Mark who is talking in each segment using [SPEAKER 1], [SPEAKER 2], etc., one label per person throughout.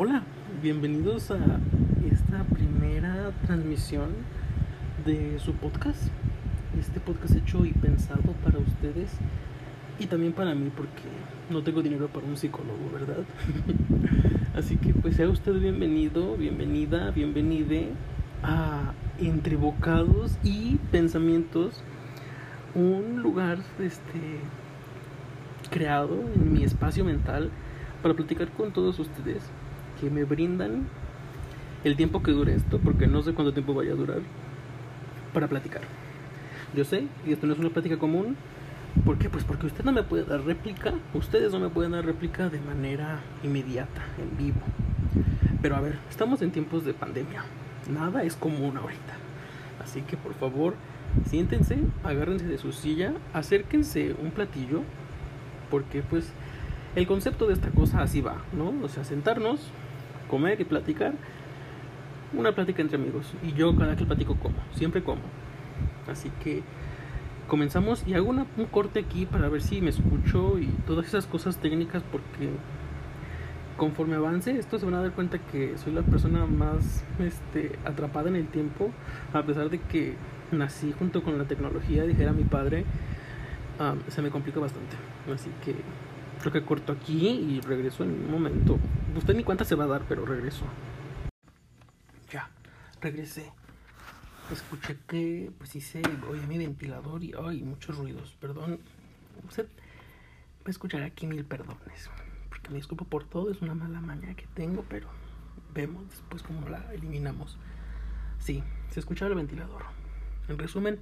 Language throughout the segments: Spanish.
[SPEAKER 1] Hola, bienvenidos a esta primera transmisión de su podcast. Este podcast hecho y pensado para ustedes y también para mí porque no tengo dinero para un psicólogo, ¿verdad? Así que pues sea usted bienvenido, bienvenida, bienvenide a Entre Bocados y Pensamientos, un lugar este creado en mi espacio mental para platicar con todos ustedes que me brindan el tiempo que dure esto, porque no sé cuánto tiempo vaya a durar, para platicar. Yo sé que esto no es una plática común. ¿Por qué? Pues porque usted no me puede dar réplica, ustedes no me pueden dar réplica de manera inmediata, en vivo. Pero a ver, estamos en tiempos de pandemia. Nada es común ahorita. Así que por favor, siéntense, agárrense de su silla, acérquense un platillo, porque pues el concepto de esta cosa así va, ¿no? O sea, sentarnos, comer y platicar. Una plática entre amigos. Y yo cada que platico como, siempre como. Así que comenzamos y hago un corte aquí para ver si me escucho y todas esas cosas técnicas porque conforme avance esto se van a dar cuenta que soy la persona más este, atrapada en el tiempo a pesar de que nací junto con la tecnología dijera mi padre um, se me complica bastante así que creo que corto aquí y regreso en un momento. Usted ni cuenta se va a dar pero regreso. Ya regresé. Escuché que pues hice oye mi ventilador y ay muchos ruidos. Perdón usted va a escuchar aquí mil perdones. Porque me disculpo por todo es una mala maña que tengo pero vemos después cómo la eliminamos. Sí se escucha el ventilador. En resumen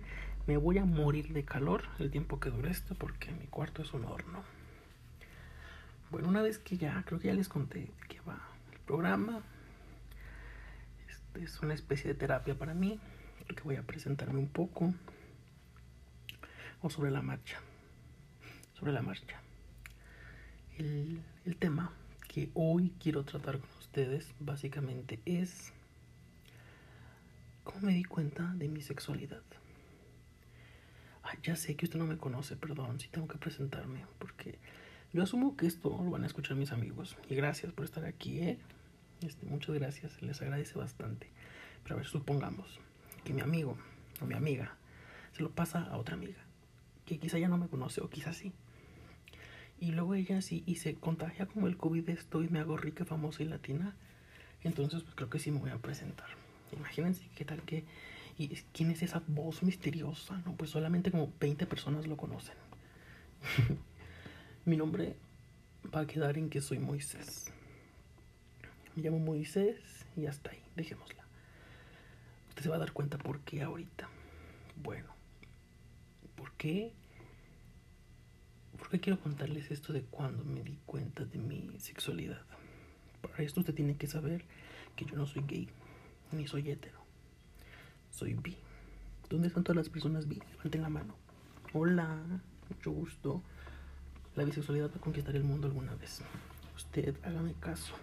[SPEAKER 1] me voy a morir de calor el tiempo que dure esto porque mi cuarto es un horno bueno una vez que ya creo que ya les conté de qué va el programa este es una especie de terapia para mí porque voy a presentarme un poco o sobre la marcha sobre la marcha. El, tema que hoy quiero tratar con ustedes básicamente es cómo me di cuenta de mi sexualidad. Ay, ya sé que usted no me conoce perdón si tengo que presentarme porque yo asumo que esto lo van a escuchar mis amigos y gracias por estar aquí ¿eh? este, muchas gracias les agradece bastante pero a ver supongamos que mi amigo o mi amiga se lo pasa a otra amiga que quizá ya no me conoce o quizá sí. Y luego ella sí y se contagia como el COVID esto y me hago rica, famosa y latina. Entonces pues creo que sí me voy a presentar. Imagínense qué tal que... ¿Y quién es esa voz misteriosa? No, pues solamente como 20 personas lo conocen. Mi nombre va a quedar en que soy Moisés. Me llamo Moisés y hasta ahí, dejémosla usted se va a dar cuenta por qué ahorita. Bueno, ¿por qué? ¿Por qué quiero contarles esto de cuando me di cuenta de mi sexualidad? Para esto usted tiene que saber que yo no soy gay, ni soy hetero. Soy bi. ¿Dónde están todas las personas bi? Levanten la mano. Hola, mucho gusto. La bisexualidad va a conquistar el mundo alguna vez. Usted hágame caso.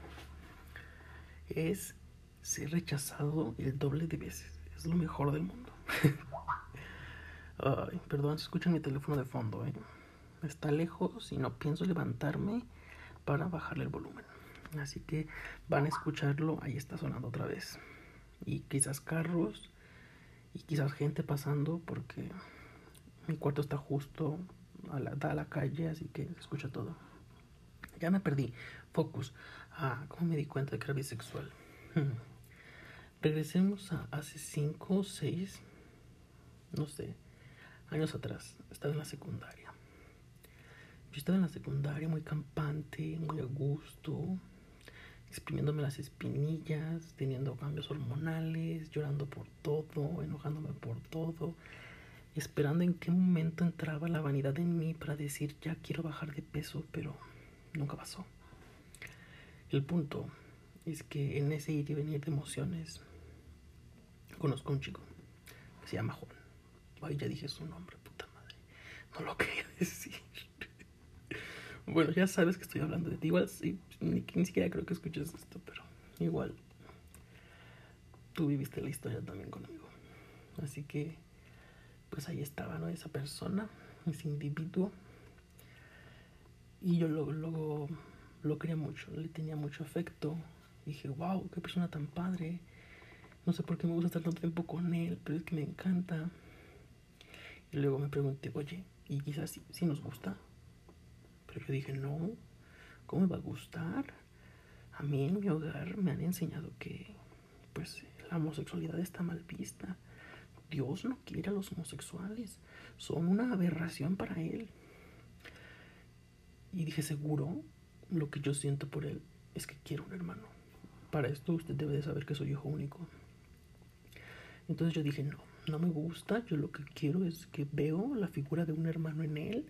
[SPEAKER 1] Es ser rechazado el doble de veces. Es lo mejor del mundo. Ay, perdón si escuchan mi teléfono de fondo. ¿eh? Está lejos y no pienso levantarme para bajarle el volumen. Así que van a escucharlo. Ahí está sonando otra vez. Y quizás carros y quizás gente pasando porque mi cuarto está justo a la, a la calle, así que se escucha todo. Ya me perdí. Focus. Ah, ¿cómo me di cuenta de que era bisexual? regresemos a hace 5 o 6, no sé, años atrás. Estaba en la secundaria. Yo estaba en la secundaria muy campante, muy a gusto, exprimiéndome las espinillas, teniendo cambios hormonales, llorando por todo, enojándome por todo, esperando en qué momento entraba la vanidad en mí para decir ya quiero bajar de peso, pero nunca pasó. El punto es que en ese ir y venir de emociones conozco a un chico se llama Juan. Ay, ya dije su nombre, puta madre. No lo quería decir. bueno, ya sabes que estoy hablando de ti. Igual sí, ni, ni siquiera creo que escuches esto, pero igual tú viviste la historia también conmigo. Así que, pues ahí estaba, ¿no? Esa persona, ese individuo. Y yo luego, luego lo quería mucho, le tenía mucho afecto, dije, wow, qué persona tan padre. No sé por qué me gusta estar tanto tiempo con él, pero es que me encanta. Y luego me pregunté, oye, ¿y quizás sí nos gusta? Pero yo dije, no, ¿cómo me va a gustar? A mí en mi hogar me han enseñado que, pues, la homosexualidad está mal vista. Dios no quiere a los homosexuales. Son una aberración para Él. Y dije, seguro, lo que yo siento por Él es que quiero un hermano. Para esto usted debe de saber que soy hijo único. Entonces yo dije, no, no me gusta. Yo lo que quiero es que veo la figura de un hermano en Él.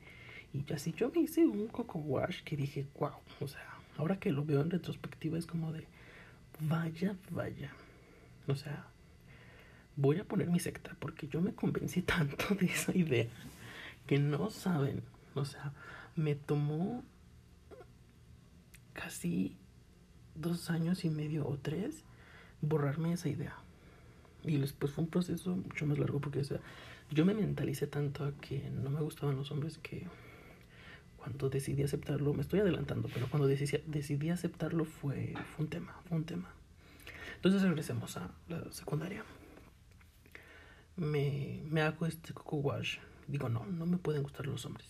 [SPEAKER 1] Y así yo me hice un coco wash que dije, wow. O sea, ahora que lo veo en retrospectiva es como de, vaya, vaya. O sea, voy a poner mi secta porque yo me convencí tanto de esa idea que no saben. O sea, me tomó casi dos años y medio o tres borrarme esa idea. Y después fue un proceso mucho más largo porque, o sea, yo me mentalicé tanto a que no me gustaban los hombres que cuando decidí aceptarlo, me estoy adelantando, pero cuando decidí, decidí aceptarlo fue, fue un tema, fue un tema. Entonces regresemos a la secundaria me, me hago este coco wash. Digo, no, no me pueden gustar los hombres.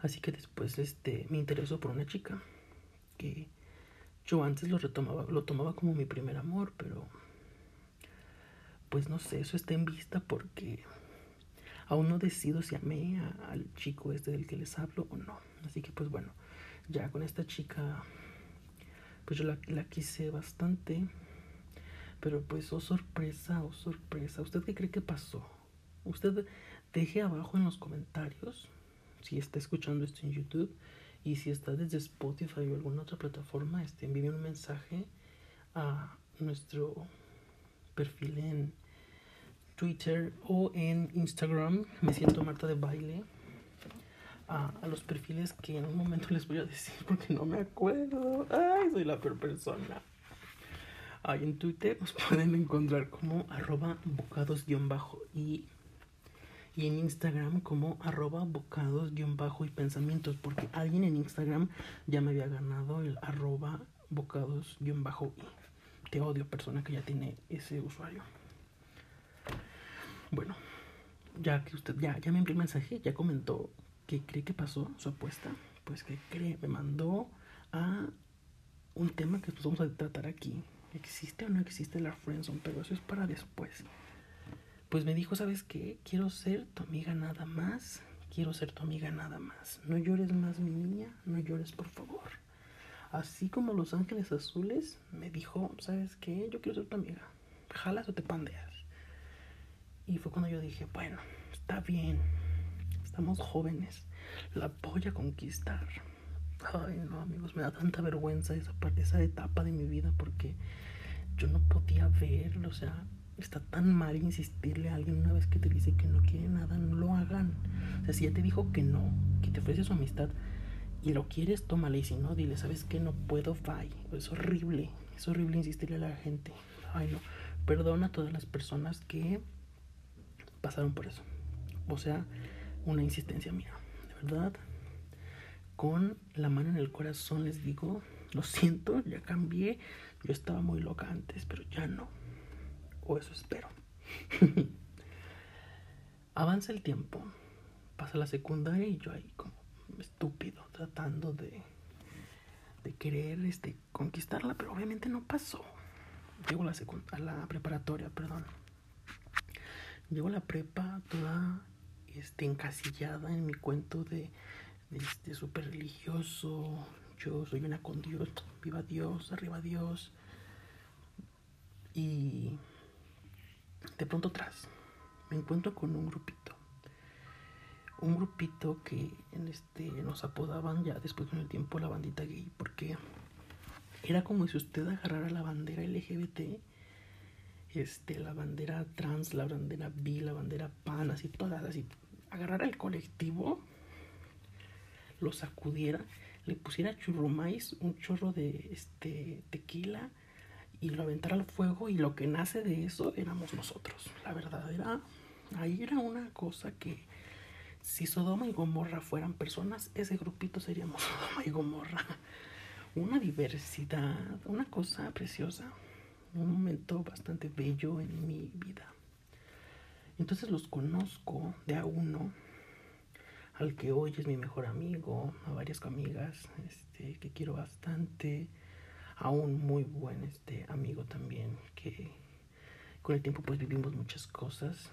[SPEAKER 1] Así que después este, me interesó por una chica que yo antes lo retomaba, lo tomaba como mi primer amor, pero pues no sé, eso está en vista porque aún no decido si amé al chico este del que les hablo o no. Así que pues bueno, ya con esta chica, pues yo la, la quise bastante. Pero pues, oh sorpresa, oh sorpresa. ¿Usted qué cree que pasó? Usted deje abajo en los comentarios si está escuchando esto en YouTube y si está desde Spotify o alguna otra plataforma, este, envíe un mensaje a nuestro perfil en Twitter o en Instagram. Me siento Marta de Baile. A, a, los perfiles que en un momento les voy a decir porque no me acuerdo. Ay, soy la peor persona. Ahí en Twitter nos pueden encontrar como arroba bocados-y y en Instagram como arroba bocados-y pensamientos porque alguien en Instagram ya me había ganado el arroba bocados-y. Te odio persona que ya tiene ese usuario. Bueno, ya que usted ya, ya me envió el mensaje, ya comentó que cree que pasó su apuesta, pues que cree, me mandó a un tema que pues vamos a tratar aquí ¿Existe o no existe la friendzone? Pero eso es para después. Pues me dijo, ¿sabes qué? Quiero ser tu amiga nada más. Quiero ser tu amiga nada más. No llores más, mi niña. No llores, por favor. Así como Los Ángeles Azules me dijo, ¿sabes qué? Yo quiero ser tu amiga. ¿Jalas o te pandeas? Y fue cuando yo dije, bueno, está bien. Estamos jóvenes. La voy a conquistar. Ay, no, amigos, me da tanta vergüenza esa, esa etapa de mi vida porque yo no podía verlo, o sea, está tan mal insistirle a alguien una vez que te dice que no quiere nada, no lo hagan. O sea, si ya te dijo que no, que te ofrece su amistad y lo quieres, tómale. Y si no, dile, ¿sabes qué? No puedo, bye. Es horrible, es horrible insistirle a la gente. Ay, no. Perdona a todas las personas que pasaron por eso. O sea, una insistencia mía. De verdad, con la mano en el corazón les digo, lo siento, ya cambié. Yo estaba muy loca antes, pero ya no. O eso espero. Avanza el tiempo. Pasa la secundaria y yo ahí como estúpido tratando de de querer este conquistarla, pero obviamente no pasó. Llego a la a la preparatoria, perdón. Llego a la prepa toda este encasillada en mi cuento de este súper religioso, yo soy una con Dios, viva Dios, arriba Dios. Y de pronto atrás me encuentro con un grupito. Un grupito que en este nos apodaban ya después con el tiempo la bandita gay, porque era como si usted agarrara la bandera LGBT, este, la bandera trans, la bandera bi, la bandera pan, así todas, así, agarrara el colectivo lo sacudiera, le pusiera churrumais, un chorro de este tequila y lo aventara al fuego y lo que nace de eso éramos nosotros. La verdad era, ahí era una cosa que si Sodoma y Gomorra fueran personas, ese grupito seríamos Sodoma y Gomorra. una diversidad, una cosa preciosa, un momento bastante bello en mi vida. Entonces los conozco de a uno, al que hoy es mi mejor amigo, a varias amigas este, que quiero bastante, a un muy buen este, amigo también que con el tiempo pues vivimos muchas cosas.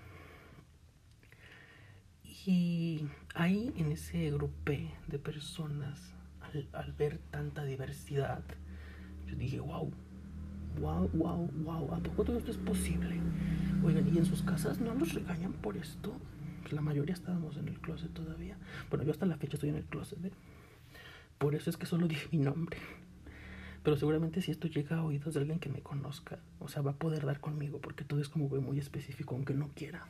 [SPEAKER 1] Y ahí en ese grupo de personas, al, al ver tanta diversidad, yo dije, wow, wow, wow, wow, ¿a poco todo esto es posible? Oigan, ¿y en sus casas no los regañan por esto? La mayoría estábamos en el closet todavía. Bueno, yo hasta la fecha estoy en el closet, ¿eh? Por eso es que solo dije mi nombre. Pero seguramente si esto llega a oídos de alguien que me conozca, o sea, va a poder dar conmigo, porque todo es como muy específico, aunque no quiera.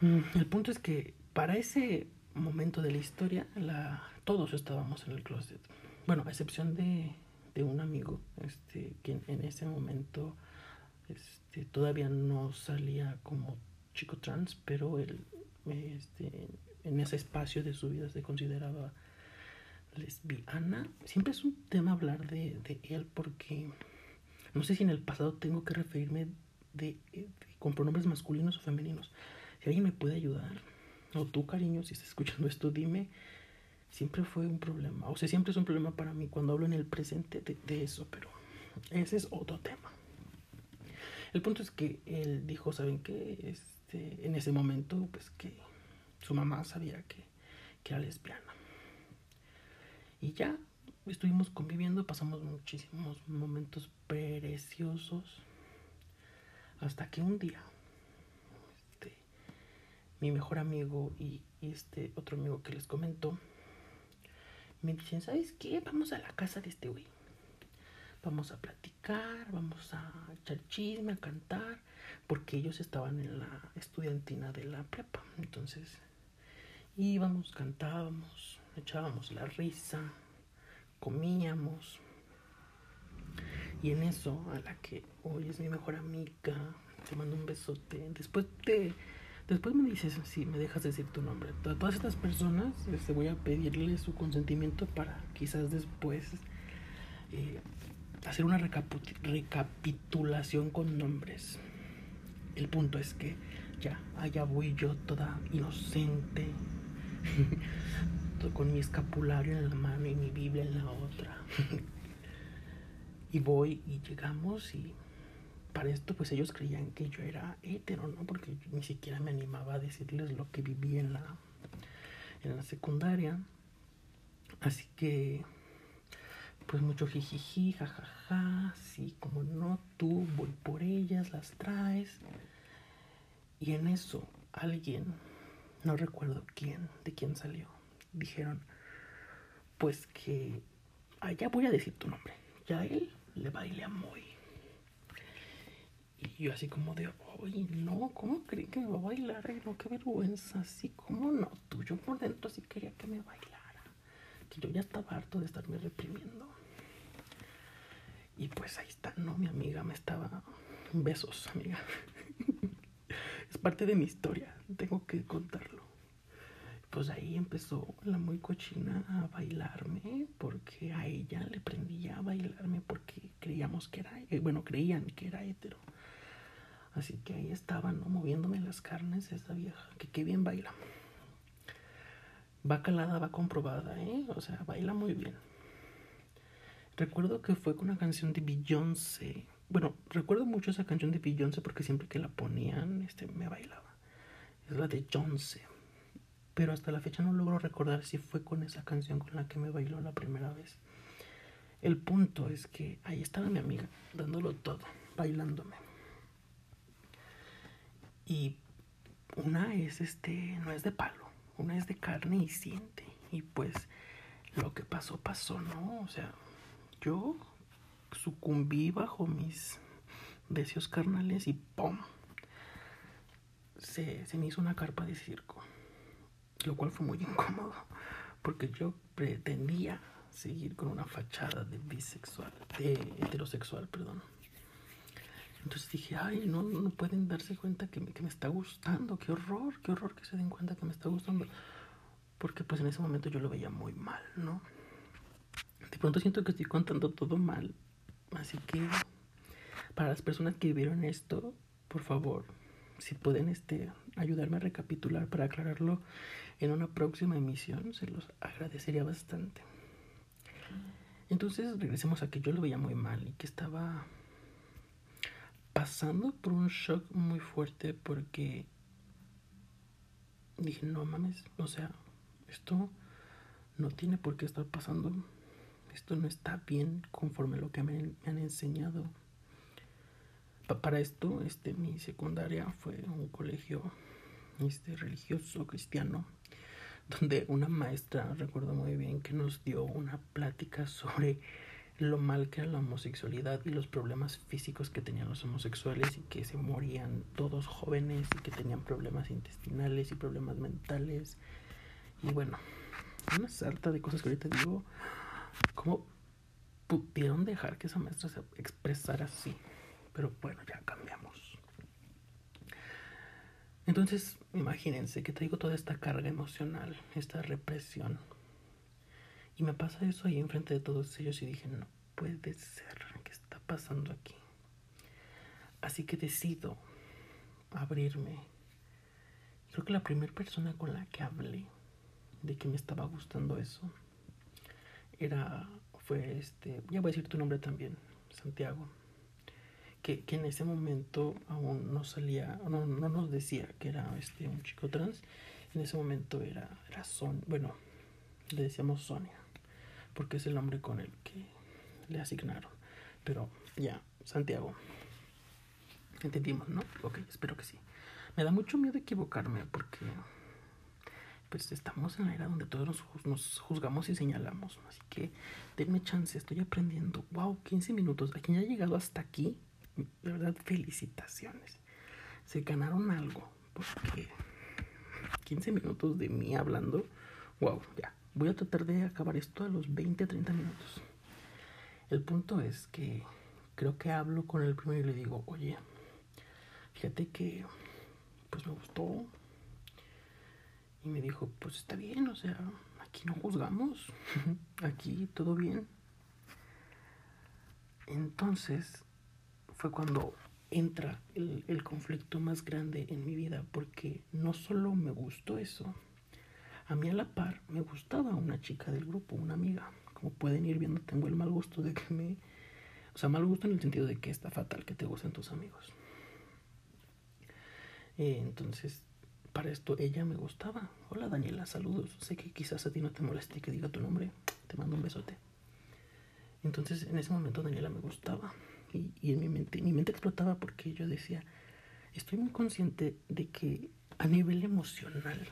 [SPEAKER 1] Mm, el punto es que para ese momento de la historia, la, todos estábamos en el closet. Bueno, a excepción de, de un amigo, este, que en ese momento este, todavía no salía como chico trans, pero él, este, en ese espacio de su vida se consideraba lesbiana. Siempre es un tema hablar de, él porque no sé si en el pasado tengo que referirme de, de, con pronombres masculinos o femeninos. Si alguien me puede ayudar, o tú, cariño, si estás escuchando esto, dime. Siempre fue un problema, o sea, siempre es un problema para mí cuando hablo en el presente de, de eso, pero ese es otro tema. El punto es que él dijo, ¿saben qué? Este, en ese momento, pues que su mamá sabía que, que era lesbiana. Y ya estuvimos conviviendo, pasamos muchísimos momentos preciosos. Hasta que un día, este, mi mejor amigo y, este otro amigo que les comentó, me dicen, ¿sabes qué? Vamos a la casa de este güey vamos a platicar, vamos a echar chisme, a cantar, porque ellos estaban en la estudiantina de la prepa. Entonces íbamos, cantábamos, echábamos la risa, comíamos. Y en eso, a la que hoy es mi mejor amiga, te mando un besote. Después te, después me dices si me dejas decir tu nombre. A todas estas personas este, voy a pedirle su consentimiento para quizás después eh, hacer una recapitulación con nombres. El punto es que ya, allá voy yo toda inocente, con mi escapulario en la mano y mi Biblia en la otra. y voy y llegamos y para esto pues ellos creían que yo era hetero, ¿no? Porque ni siquiera me animaba a decirles lo que viví en la, en la secundaria. Así que pues mucho jijiji, jajaja, sí, como no, tú voy por ellas, las traes. Y en eso alguien, no recuerdo quién, de quién salió, dijeron, pues que, ah, ya voy a decir tu nombre, ya él le baile a Moy. Y yo así como de, oye, no, ¿cómo creí que me va a bailar? No, qué vergüenza, así como no, tú, yo por dentro sí quería que me bailara. Que yo ya estaba harto de estarme reprimiendo. Y pues ahí está, ¿no? Mi amiga me estaba... Besos, amiga. es parte de mi historia, tengo que contarlo. Pues ahí empezó la muy cochina a bailarme porque a ella le prendía a bailarme porque creíamos que era, eh, bueno, creían que era hetero. Así que ahí estaba, ¿no? Moviéndome las carnes esa vieja, que qué bien baila. Va calada, va comprobada, ¿eh? O sea, baila muy bien. Recuerdo que fue con una canción de Beyoncé. Bueno, recuerdo mucho esa canción de Beyoncé porque siempre que la ponían, este, me bailaba. Es la de Beyoncé. Pero hasta la fecha no logro recordar si fue con esa canción con la que me bailó la primera vez. El punto es que ahí estaba mi amiga, dándolo todo, bailándome. Y una es este, no es de palo, una es de carne y siente. Y pues lo que pasó, pasó, ¿no? O sea, yo sucumbí bajo mis deseos carnales y ¡pum! Se, se me hizo una carpa de circo, lo cual fue muy incómodo, porque yo pretendía seguir con una fachada de bisexual, de heterosexual, perdón. Entonces dije, ay, no, no pueden darse cuenta que me, que me está gustando, qué horror, qué horror que se den cuenta que me está gustando, porque pues en ese momento yo lo veía muy mal, ¿no? De pronto siento que estoy contando todo mal. Así que para las personas que vieron esto, por favor, si pueden este, ayudarme a recapitular para aclararlo en una próxima emisión, se los agradecería bastante. Entonces regresemos a que yo lo veía muy mal y que estaba pasando por un shock muy fuerte porque dije, no mames, o sea, esto no tiene por qué estar pasando. Esto no está bien conforme lo que me, han enseñado. para esto, este, mi secundaria fue un colegio este, religioso cristiano donde una maestra, recuerdo muy bien, que nos dio una plática sobre lo mal que era la homosexualidad y los problemas físicos que tenían los homosexuales y que se morían todos jóvenes y que tenían problemas intestinales y problemas mentales. Y bueno, una sarta de cosas que ahorita digo, ¿cómo pudieron dejar que esa maestra se expresara así? Pero bueno, ya cambiamos. Entonces, imagínense que traigo toda esta carga emocional, esta represión. Y me pasa eso ahí enfrente de todos ellos y dije, no puede ser, ¿qué está pasando aquí? Así que decido abrirme. Creo que la primera persona con la que hablé de que me estaba gustando eso era, fue este, ya voy a decir tu nombre también, Santiago que, en ese momento aún no salía, no, no nos decía que era este un chico trans. En ese momento era, era Son, bueno, le decíamos Sonia, porque es el nombre con el que le asignaron. Pero ya, Santiago. Entendimos, ¿no? Ok, espero que sí. Me da mucho miedo equivocarme porque pues estamos en la era donde todos nos, juzgamos y señalamos. Así que denme chance, estoy aprendiendo. Wow, 15 minutos. A quien ha llegado hasta aquí, de verdad, felicitaciones. Se ganaron algo, porque 15 minutos de mí hablando, wow, ya. Voy a tratar de acabar esto a los 20, 30 minutos. El punto es que creo que hablo con el primero y le digo, oye, fíjate que pues me gustó. Y me dijo, pues está bien, o sea, aquí no juzgamos, aquí todo bien. Entonces, fue cuando entra el, conflicto más grande en mi vida, porque no solo me gustó eso, a mí a la par me gustaba una chica del grupo, una amiga. Como pueden ir viendo, tengo el mal gusto de que me... O sea, mal gusto en el sentido de que está fatal que te gusten tus amigos. Eh, entonces, para esto ella me gustaba. Hola Daniela, saludos. Sé que quizás a ti no te moleste que diga tu nombre. Te mando un besote. Entonces, en ese momento Daniela me gustaba y, en mi mente, mi mente explotaba porque yo decía, estoy muy consciente de que a nivel emocional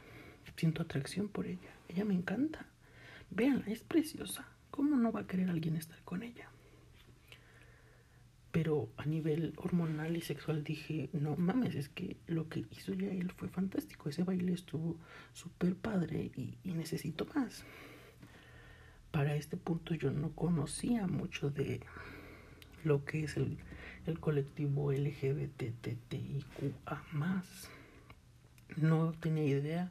[SPEAKER 1] siento atracción por ella. Ella me encanta. Véanla, es preciosa. ¿Cómo no va a querer alguien estar con ella? Pero a nivel hormonal y sexual dije, no mames, es que lo que hizo ya él fue fantástico. Ese baile estuvo súper padre y, necesito más. Para este punto yo no conocía mucho de, lo que es el, el colectivo LGBTTIQA. No tenía idea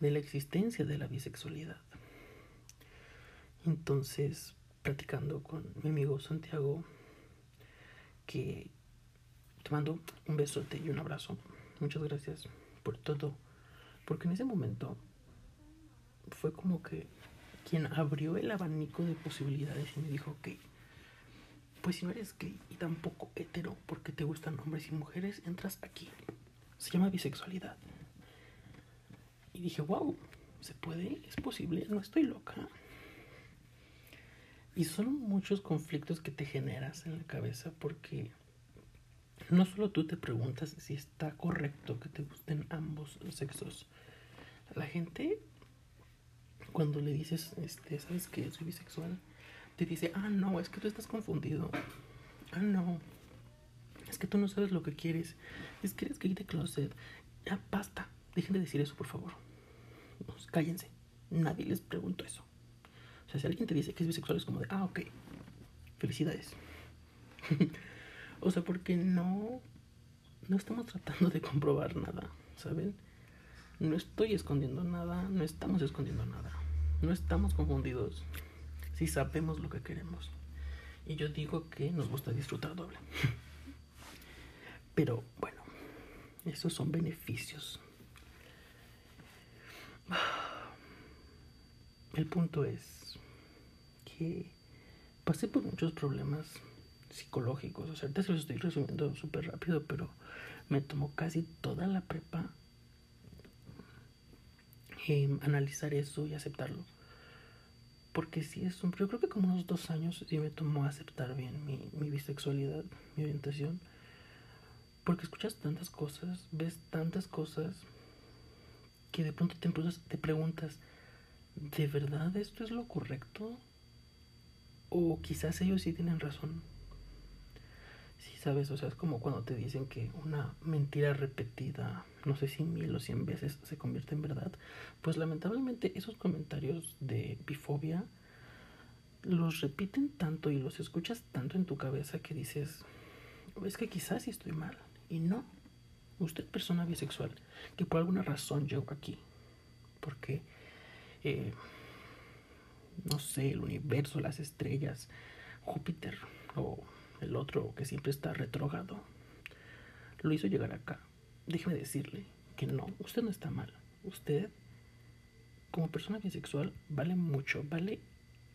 [SPEAKER 1] de la existencia de la bisexualidad. Entonces, platicando con mi amigo Santiago, que te mando un besote y un abrazo. Muchas gracias por todo. Porque en ese momento fue como que quien abrió el abanico de posibilidades y me dijo, ok, pues si no eres gay y tampoco hetero porque te gustan hombres y mujeres, entras aquí. Se llama bisexualidad. Y dije, wow, ¿se puede? ¿Es posible? No estoy loca. Y son muchos conflictos que te generas en la cabeza porque no solo tú te preguntas si está correcto que te gusten ambos sexos. La gente, cuando le dices, este, ¿sabes que soy bisexual? te dice, ah, no, es que tú estás confundido. Ah, no. Es que tú no sabes lo que quieres. Es que eres gay de closet. Ya basta. Dejen de decir eso, por favor. cállense. Nadie les preguntó eso. Sea, si alguien te dice que es bisexual, es como de, ah, ok. Felicidades. o sea, porque no. No estamos tratando de comprobar nada, ¿saben? No estoy escondiendo nada, no estamos escondiendo nada. No estamos confundidos si sabemos lo que queremos. Y yo digo que nos gusta disfrutar doble. Pero bueno, esos son beneficios. El punto es pasé por muchos problemas psicológicos. O sea, ahorita se los estoy resumiendo súper rápido, pero me tomó casi toda la prepa eh, analizar eso y aceptarlo. Porque si es un... Yo creo que como unos dos años sí me tomó aceptar bien mi, mi bisexualidad, mi orientación. Porque escuchas tantas cosas, ves tantas cosas, que de pronto te, te preguntas, ¿de verdad esto es lo correcto? O quizás ellos sí tienen razón. Sí, sabes, o sea, es como cuando te dicen que una mentira repetida, no sé si mil o cien veces, se convierte en verdad. Pues lamentablemente esos comentarios de bifobia los repiten tanto y los escuchas tanto en tu cabeza que dices, es que quizás sí estoy mal. Y no, usted persona bisexual, que por alguna razón llegó aquí, porque, eh, no sé, el universo, las estrellas, Júpiter o el otro que siempre está retrogado, lo hizo llegar acá. Déjeme decirle que no, usted no está mal. Usted, como persona bisexual, vale mucho, vale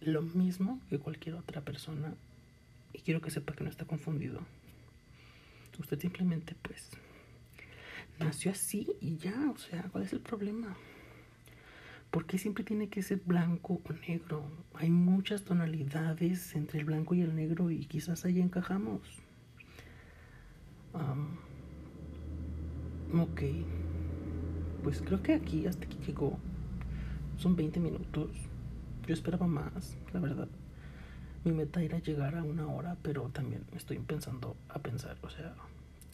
[SPEAKER 1] lo mismo que cualquier otra persona. Y quiero que sepa que no está confundido. Usted simplemente, pues, nació así y ya, o sea, ¿cuál es el problema? ¿Por qué siempre tiene que ser blanco o negro? Hay muchas tonalidades entre el blanco y el negro y quizás ahí encajamos. ok, pues creo que aquí hasta aquí llegó. Son 20 minutos. Yo esperaba más, la verdad. Mi meta era llegar a una hora, pero también estoy pensando a pensar, o sea,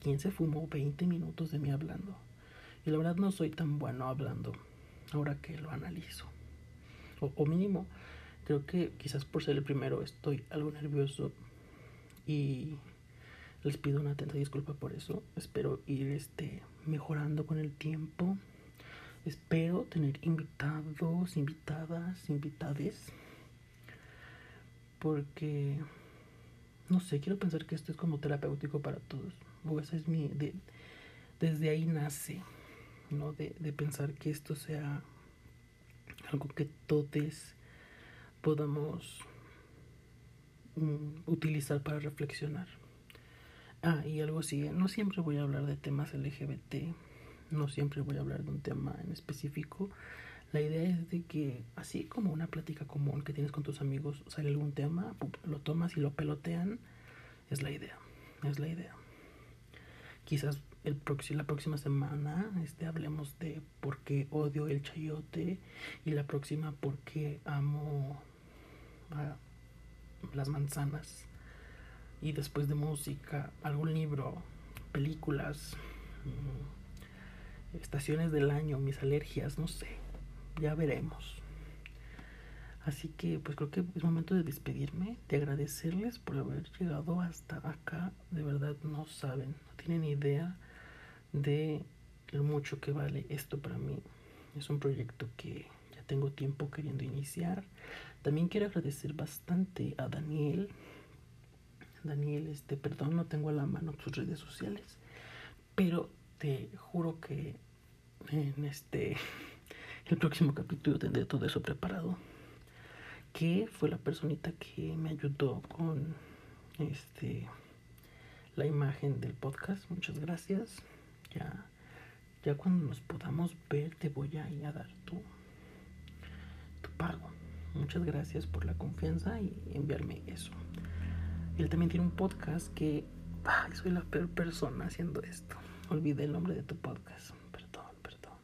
[SPEAKER 1] ¿quién se fumó 20 minutos de mí hablando? Y la verdad no soy tan bueno hablando ahora que lo analizo. O, mínimo, creo que quizás por ser el primero estoy algo nervioso y les pido una atenta disculpa por eso. Espero ir este, mejorando con el tiempo. Espero tener invitados, invitadas, invitades. Porque, no sé, quiero pensar que esto es como terapéutico para todos. O esa es mi... desde ahí nace ¿no? De, pensar que esto sea algo que todos podamos mm, utilizar para reflexionar. Ah, y algo así, no siempre voy a hablar de temas LGBT, no siempre voy a hablar de un tema en específico. La idea es de que, así como una plática común que tienes con tus amigos, sale algún tema, lo tomas y lo pelotean, es la idea, es la idea. Quizás el la próxima semana este, hablemos de por qué odio el chayote y la próxima por qué amo las manzanas. Y después de música algún libro películas mm, estaciones del año mis alergias no sé ya veremos. Así que pues creo que es momento de despedirme de agradecerles por haber llegado hasta acá de verdad no saben no tienen idea de lo mucho que vale esto para mí. Es un proyecto que ya tengo tiempo queriendo iniciar. También quiero agradecer bastante a Daniel. Daniel, este, perdón, no tengo a la mano sus redes sociales, pero te juro que en este el próximo capítulo tendré todo eso preparado. Que fue la personita que me ayudó con este la imagen del podcast. Muchas gracias ya, ya cuando nos podamos ver te voy a ir a dar tu, tu pago. Muchas gracias por la confianza y enviarme eso. Él también tiene un podcast que ay, soy la peor persona haciendo esto. Olvidé el nombre de tu podcast. Perdón, perdón.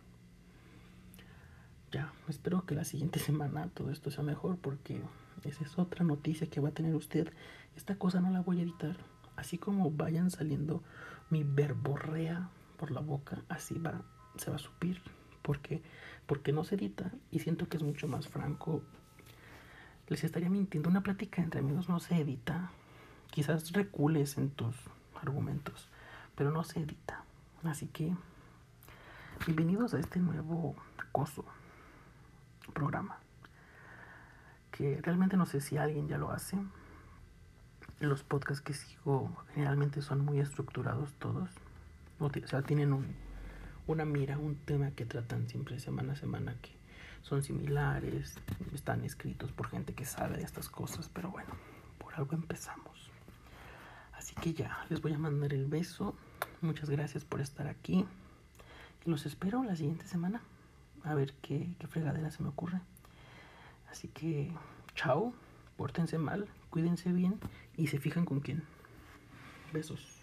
[SPEAKER 1] Ya, espero que la siguiente semana todo esto sea mejor porque esa es otra noticia que va a tener usted. Esta cosa no la voy a editar. Así como vayan saliendo mi verborrea por la boca, así va, se va a subir. porque Porque no se edita y siento que es mucho más franco. Les estaría mintiendo, una plática entre amigos no se edita. Quizás recules en tus argumentos, pero no se edita. Así que, bienvenidos a este nuevo coso, programa. que realmente no sé si alguien ya lo hace. Los podcasts que sigo generalmente son muy estructurados todos. O sea, tienen un, una mira, un tema que tratan siempre semana a semana que son similares, están escritos por gente que sabe de estas cosas, pero bueno, por algo empezamos. Así que ya, les voy a mandar el beso. Muchas gracias por estar aquí. Y los espero la siguiente semana. A ver qué, qué fregadera se me ocurre. Así que, chao, pórtense mal, cuídense bien y se fijan con quién. Besos.